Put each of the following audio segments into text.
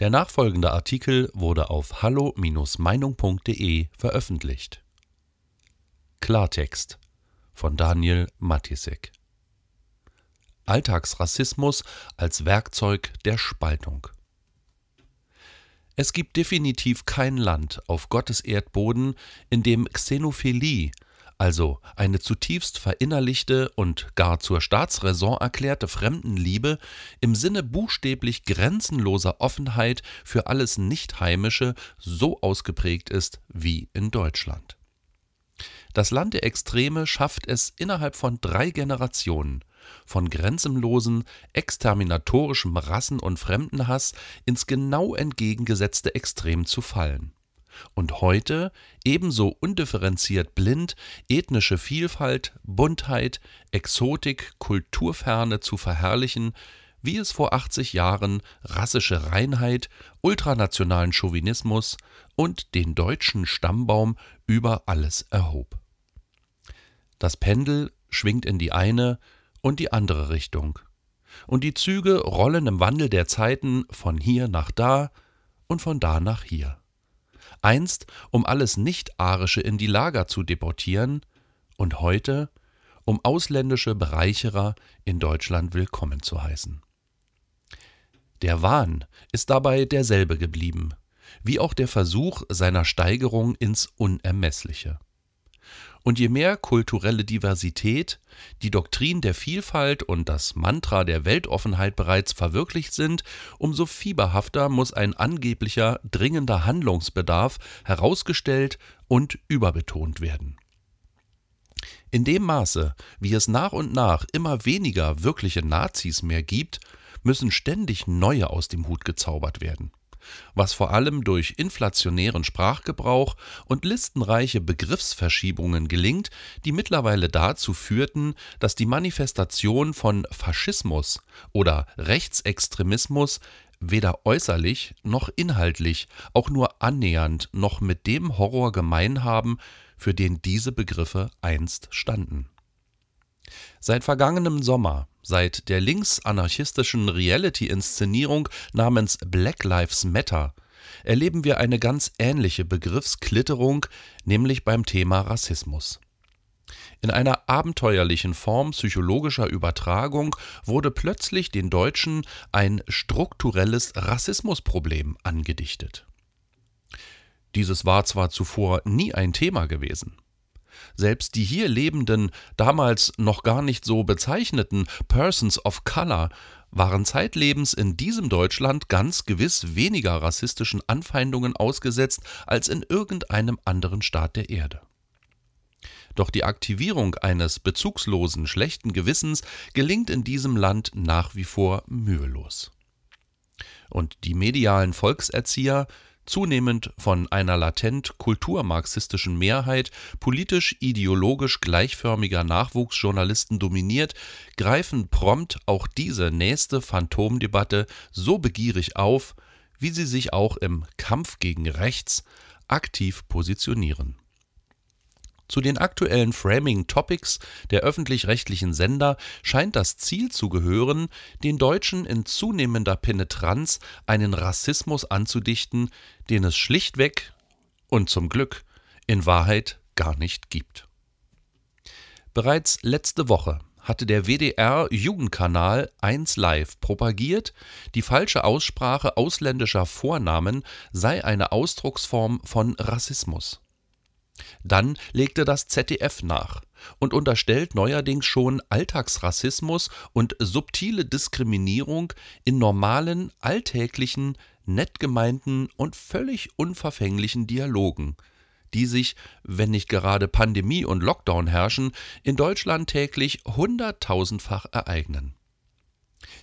Der nachfolgende Artikel wurde auf hallo-meinung.de veröffentlicht. Klartext von Daniel Matisek Alltagsrassismus als Werkzeug der Spaltung Es gibt definitiv kein Land auf Gottes Erdboden, in dem Xenophilie also eine zutiefst verinnerlichte und gar zur Staatsräson erklärte Fremdenliebe im Sinne buchstäblich grenzenloser Offenheit für alles Nichtheimische so ausgeprägt ist wie in Deutschland. Das Land der Extreme schafft es innerhalb von drei Generationen, von grenzenlosen, exterminatorischem Rassen- und Fremdenhass ins genau entgegengesetzte Extrem zu fallen und heute ebenso undifferenziert blind ethnische Vielfalt, Buntheit, Exotik, Kulturferne zu verherrlichen, wie es vor 80 Jahren rassische Reinheit, ultranationalen Chauvinismus und den deutschen Stammbaum über alles erhob. Das Pendel schwingt in die eine und die andere Richtung, und die Züge rollen im Wandel der Zeiten von hier nach da und von da nach hier einst um alles Nicht-Arische in die Lager zu deportieren und heute um ausländische Bereicherer in Deutschland willkommen zu heißen. Der Wahn ist dabei derselbe geblieben, wie auch der Versuch seiner Steigerung ins Unermessliche. Und je mehr kulturelle Diversität, die Doktrin der Vielfalt und das Mantra der Weltoffenheit bereits verwirklicht sind, umso fieberhafter muss ein angeblicher dringender Handlungsbedarf herausgestellt und überbetont werden. In dem Maße, wie es nach und nach immer weniger wirkliche Nazis mehr gibt, müssen ständig neue aus dem Hut gezaubert werden was vor allem durch inflationären Sprachgebrauch und listenreiche Begriffsverschiebungen gelingt, die mittlerweile dazu führten, dass die Manifestation von Faschismus oder Rechtsextremismus weder äußerlich noch inhaltlich auch nur annähernd noch mit dem Horror gemein haben, für den diese Begriffe einst standen. Seit vergangenem Sommer Seit der linksanarchistischen Reality-Inszenierung namens Black Lives Matter erleben wir eine ganz ähnliche Begriffsklitterung, nämlich beim Thema Rassismus. In einer abenteuerlichen Form psychologischer Übertragung wurde plötzlich den Deutschen ein strukturelles Rassismusproblem angedichtet. Dieses war zwar zuvor nie ein Thema gewesen, selbst die hier lebenden, damals noch gar nicht so bezeichneten Persons of Color waren zeitlebens in diesem Deutschland ganz gewiss weniger rassistischen Anfeindungen ausgesetzt als in irgendeinem anderen Staat der Erde. Doch die Aktivierung eines bezugslosen, schlechten Gewissens gelingt in diesem Land nach wie vor mühelos. Und die medialen Volkserzieher zunehmend von einer latent kulturmarxistischen Mehrheit politisch-ideologisch gleichförmiger Nachwuchsjournalisten dominiert, greifen prompt auch diese nächste Phantomdebatte so begierig auf, wie sie sich auch im Kampf gegen Rechts aktiv positionieren zu den aktuellen Framing Topics der öffentlich-rechtlichen Sender scheint das Ziel zu gehören, den Deutschen in zunehmender Penetranz einen Rassismus anzudichten, den es schlichtweg und zum Glück in Wahrheit gar nicht gibt. Bereits letzte Woche hatte der WDR Jugendkanal 1 Live propagiert, die falsche Aussprache ausländischer Vornamen sei eine Ausdrucksform von Rassismus. Dann legte das ZDF nach und unterstellt neuerdings schon Alltagsrassismus und subtile Diskriminierung in normalen, alltäglichen, nett gemeinten und völlig unverfänglichen Dialogen, die sich, wenn nicht gerade Pandemie und Lockdown herrschen, in Deutschland täglich hunderttausendfach ereignen.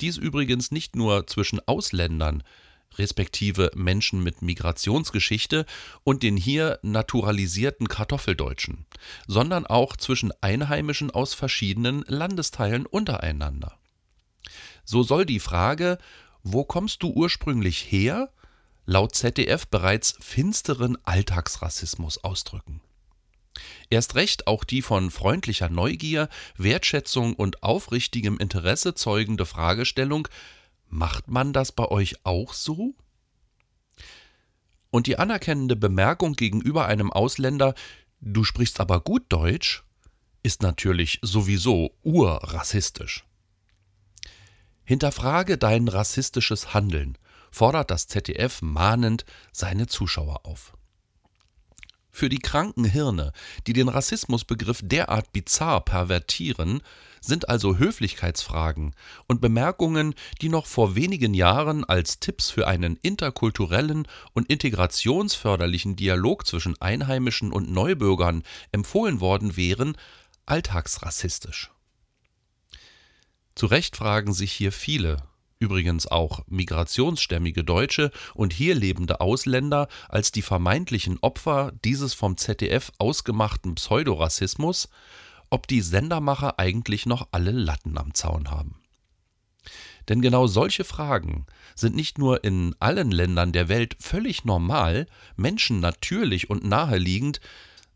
Dies übrigens nicht nur zwischen Ausländern, respektive Menschen mit Migrationsgeschichte und den hier naturalisierten Kartoffeldeutschen, sondern auch zwischen Einheimischen aus verschiedenen Landesteilen untereinander. So soll die Frage, wo kommst du ursprünglich her, laut ZDF bereits finsteren Alltagsrassismus ausdrücken. Erst recht auch die von freundlicher Neugier, Wertschätzung und aufrichtigem Interesse zeugende Fragestellung, Macht man das bei euch auch so? Und die anerkennende Bemerkung gegenüber einem Ausländer, du sprichst aber gut Deutsch, ist natürlich sowieso urrassistisch. Hinterfrage dein rassistisches Handeln, fordert das ZDF mahnend seine Zuschauer auf. Für die kranken Hirne, die den Rassismusbegriff derart bizarr pervertieren, sind also Höflichkeitsfragen und Bemerkungen, die noch vor wenigen Jahren als Tipps für einen interkulturellen und integrationsförderlichen Dialog zwischen Einheimischen und Neubürgern empfohlen worden wären, alltagsrassistisch. Zu Recht fragen sich hier viele, übrigens auch migrationsstämmige Deutsche und hier lebende Ausländer als die vermeintlichen Opfer dieses vom ZDF ausgemachten Pseudorassismus, ob die Sendermacher eigentlich noch alle Latten am Zaun haben. Denn genau solche Fragen sind nicht nur in allen Ländern der Welt völlig normal, Menschen natürlich und naheliegend,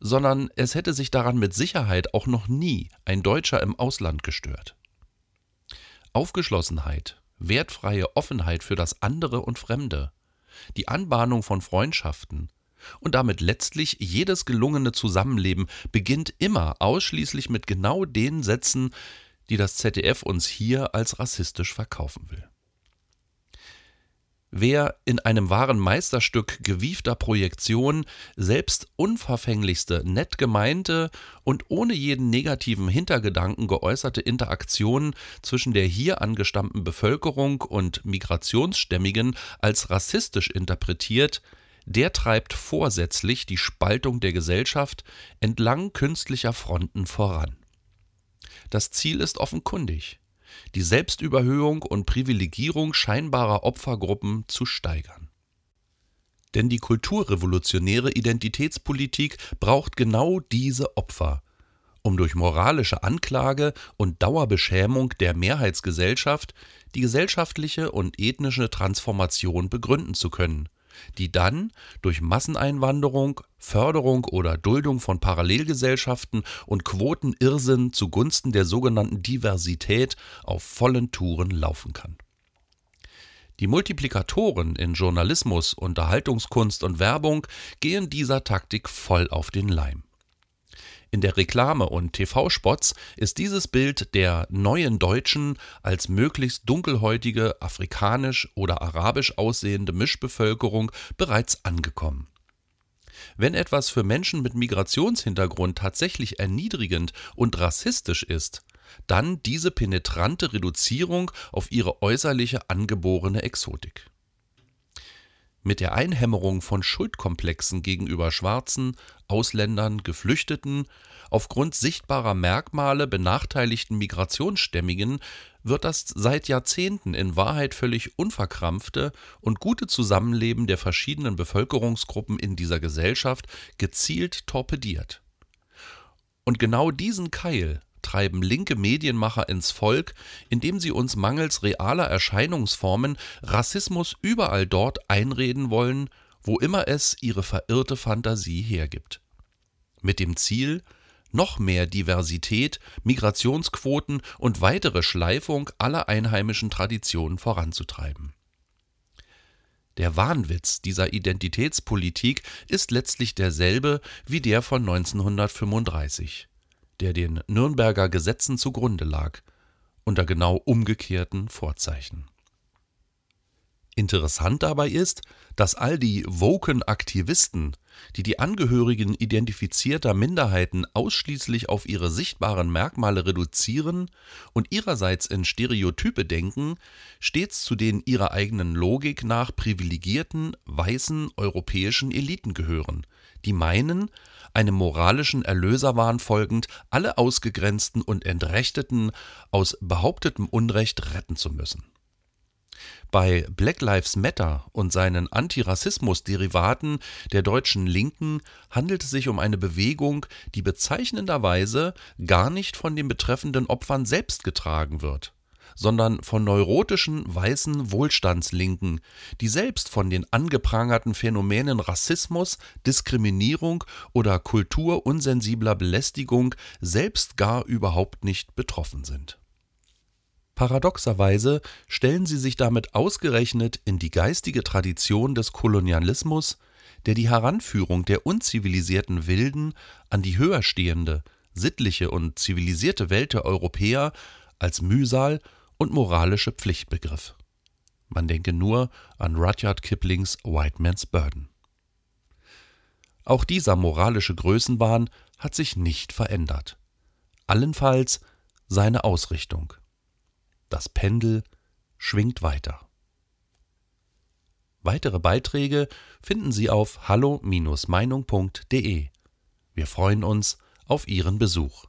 sondern es hätte sich daran mit Sicherheit auch noch nie ein Deutscher im Ausland gestört. Aufgeschlossenheit, wertfreie Offenheit für das andere und Fremde, die Anbahnung von Freundschaften und damit letztlich jedes gelungene Zusammenleben beginnt immer ausschließlich mit genau den Sätzen, die das ZDF uns hier als rassistisch verkaufen will. Wer in einem wahren Meisterstück gewiefter Projektion selbst unverfänglichste, nett gemeinte und ohne jeden negativen Hintergedanken geäußerte Interaktionen zwischen der hier angestammten Bevölkerung und Migrationsstämmigen als rassistisch interpretiert, der treibt vorsätzlich die Spaltung der Gesellschaft entlang künstlicher Fronten voran. Das Ziel ist offenkundig die Selbstüberhöhung und Privilegierung scheinbarer Opfergruppen zu steigern. Denn die kulturrevolutionäre Identitätspolitik braucht genau diese Opfer, um durch moralische Anklage und Dauerbeschämung der Mehrheitsgesellschaft die gesellschaftliche und ethnische Transformation begründen zu können die dann durch Masseneinwanderung, Förderung oder Duldung von Parallelgesellschaften und Quotenirrsinn zugunsten der sogenannten Diversität auf vollen Touren laufen kann. Die Multiplikatoren in Journalismus, Unterhaltungskunst und Werbung gehen dieser Taktik voll auf den Leim. In der Reklame und TV-Spots ist dieses Bild der neuen Deutschen als möglichst dunkelhäutige, afrikanisch oder arabisch aussehende Mischbevölkerung bereits angekommen. Wenn etwas für Menschen mit Migrationshintergrund tatsächlich erniedrigend und rassistisch ist, dann diese penetrante Reduzierung auf ihre äußerliche angeborene Exotik. Mit der Einhämmerung von Schuldkomplexen gegenüber Schwarzen, Ausländern, Geflüchteten, aufgrund sichtbarer Merkmale benachteiligten Migrationsstämmigen wird das seit Jahrzehnten in Wahrheit völlig unverkrampfte und gute Zusammenleben der verschiedenen Bevölkerungsgruppen in dieser Gesellschaft gezielt torpediert. Und genau diesen Keil treiben linke Medienmacher ins Volk, indem sie uns mangels realer Erscheinungsformen Rassismus überall dort einreden wollen, wo immer es ihre verirrte Fantasie hergibt. Mit dem Ziel, noch mehr Diversität, Migrationsquoten und weitere Schleifung aller einheimischen Traditionen voranzutreiben. Der Wahnwitz dieser Identitätspolitik ist letztlich derselbe wie der von 1935 der den Nürnberger Gesetzen zugrunde lag, unter genau umgekehrten Vorzeichen. Interessant dabei ist, dass all die woken Aktivisten, die die Angehörigen identifizierter Minderheiten ausschließlich auf ihre sichtbaren Merkmale reduzieren und ihrerseits in Stereotype denken, stets zu den ihrer eigenen Logik nach privilegierten, weißen europäischen Eliten gehören, die meinen, einem moralischen Erlöserwahn folgend alle Ausgegrenzten und Entrechteten aus behauptetem Unrecht retten zu müssen. Bei Black Lives Matter und seinen Antirassismus-Derivaten der deutschen Linken handelt es sich um eine Bewegung, die bezeichnenderweise gar nicht von den betreffenden Opfern selbst getragen wird sondern von neurotischen weißen Wohlstandslinken, die selbst von den angeprangerten Phänomenen Rassismus, Diskriminierung oder kulturunsensibler Belästigung selbst gar überhaupt nicht betroffen sind. Paradoxerweise stellen sie sich damit ausgerechnet in die geistige Tradition des Kolonialismus, der die Heranführung der unzivilisierten Wilden an die höher stehende, sittliche und zivilisierte Welt der Europäer als Mühsal und moralische Pflicht begriff. Man denke nur an Rudyard Kiplings White Man's Burden. Auch dieser moralische Größenwahn hat sich nicht verändert. Allenfalls seine Ausrichtung. Das Pendel schwingt weiter. Weitere Beiträge finden Sie auf hallo-meinung.de. Wir freuen uns auf Ihren Besuch.